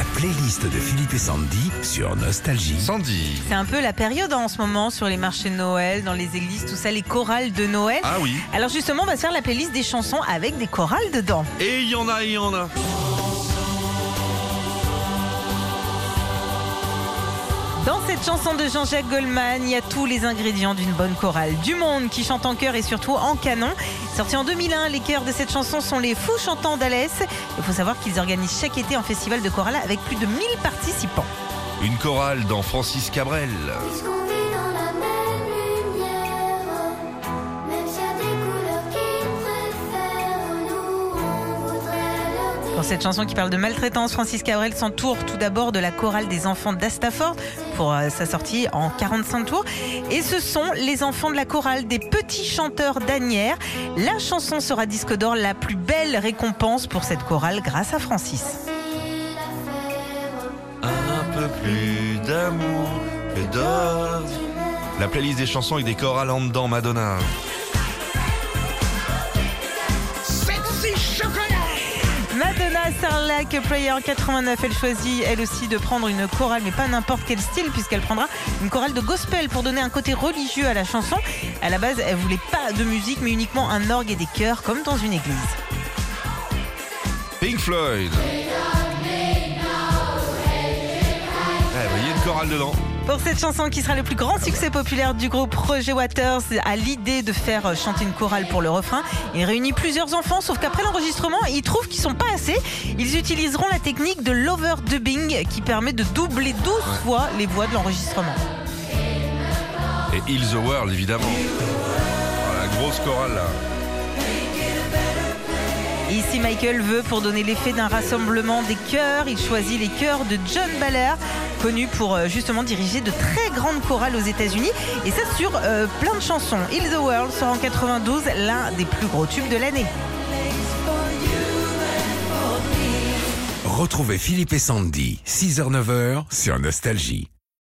La playlist de Philippe et Sandy sur Nostalgie. Sandy. C'est un peu la période en ce moment sur les marchés de Noël, dans les églises, tout ça, les chorales de Noël. Ah oui. Alors justement, on va se faire la playlist des chansons avec des chorales dedans. Et il y en a, il y en a. Dans cette chanson de Jean-Jacques Goldman, il y a tous les ingrédients d'une bonne chorale. Du monde qui chante en chœur et surtout en canon. Sorti en 2001, les chœurs de cette chanson sont les Fous Chantants d'Alès. Il faut savoir qu'ils organisent chaque été un festival de chorale avec plus de 1000 participants. Une chorale dans Francis Cabrel. Pour cette chanson qui parle de maltraitance, Francis Cabrel s'entoure tout d'abord de la chorale des enfants d'Astafford pour euh, sa sortie en 45 tours. Et ce sont les enfants de la chorale des petits chanteurs d'Anières. La chanson sera disque d'or, la plus belle récompense pour cette chorale grâce à Francis. Un peu plus d'amour que d'or. La playlist des chansons avec des chorales en dedans, Madonna. Madonna Sarlac Prayer 89, elle choisit elle aussi de prendre une chorale, mais pas n'importe quel style, puisqu'elle prendra une chorale de gospel pour donner un côté religieux à la chanson. À la base, elle voulait pas de musique, mais uniquement un orgue et des chœurs, comme dans une église. Pink Floyd. Eh, il a une chorale dedans. Pour cette chanson qui sera le plus grand succès populaire du groupe, Roger Waters a l'idée de faire chanter une chorale pour le refrain. Il réunit plusieurs enfants, sauf qu'après l'enregistrement, ils trouvent qu'ils sont pas assez. Ils utiliseront la technique de l'overdubbing qui permet de doubler 12 fois les voix de l'enregistrement. Et Heal the World, évidemment. Oh, la grosse chorale, là. Ici, Michael veut, pour donner l'effet d'un rassemblement des chœurs, il choisit les chœurs de John Baller, connu pour euh, justement diriger de très grandes chorales aux États-Unis. Et ça sur euh, plein de chansons. Heal the World sort en 92, l'un des plus gros tubes de l'année. Retrouvez Philippe et Sandy, 6h-9h sur Nostalgie.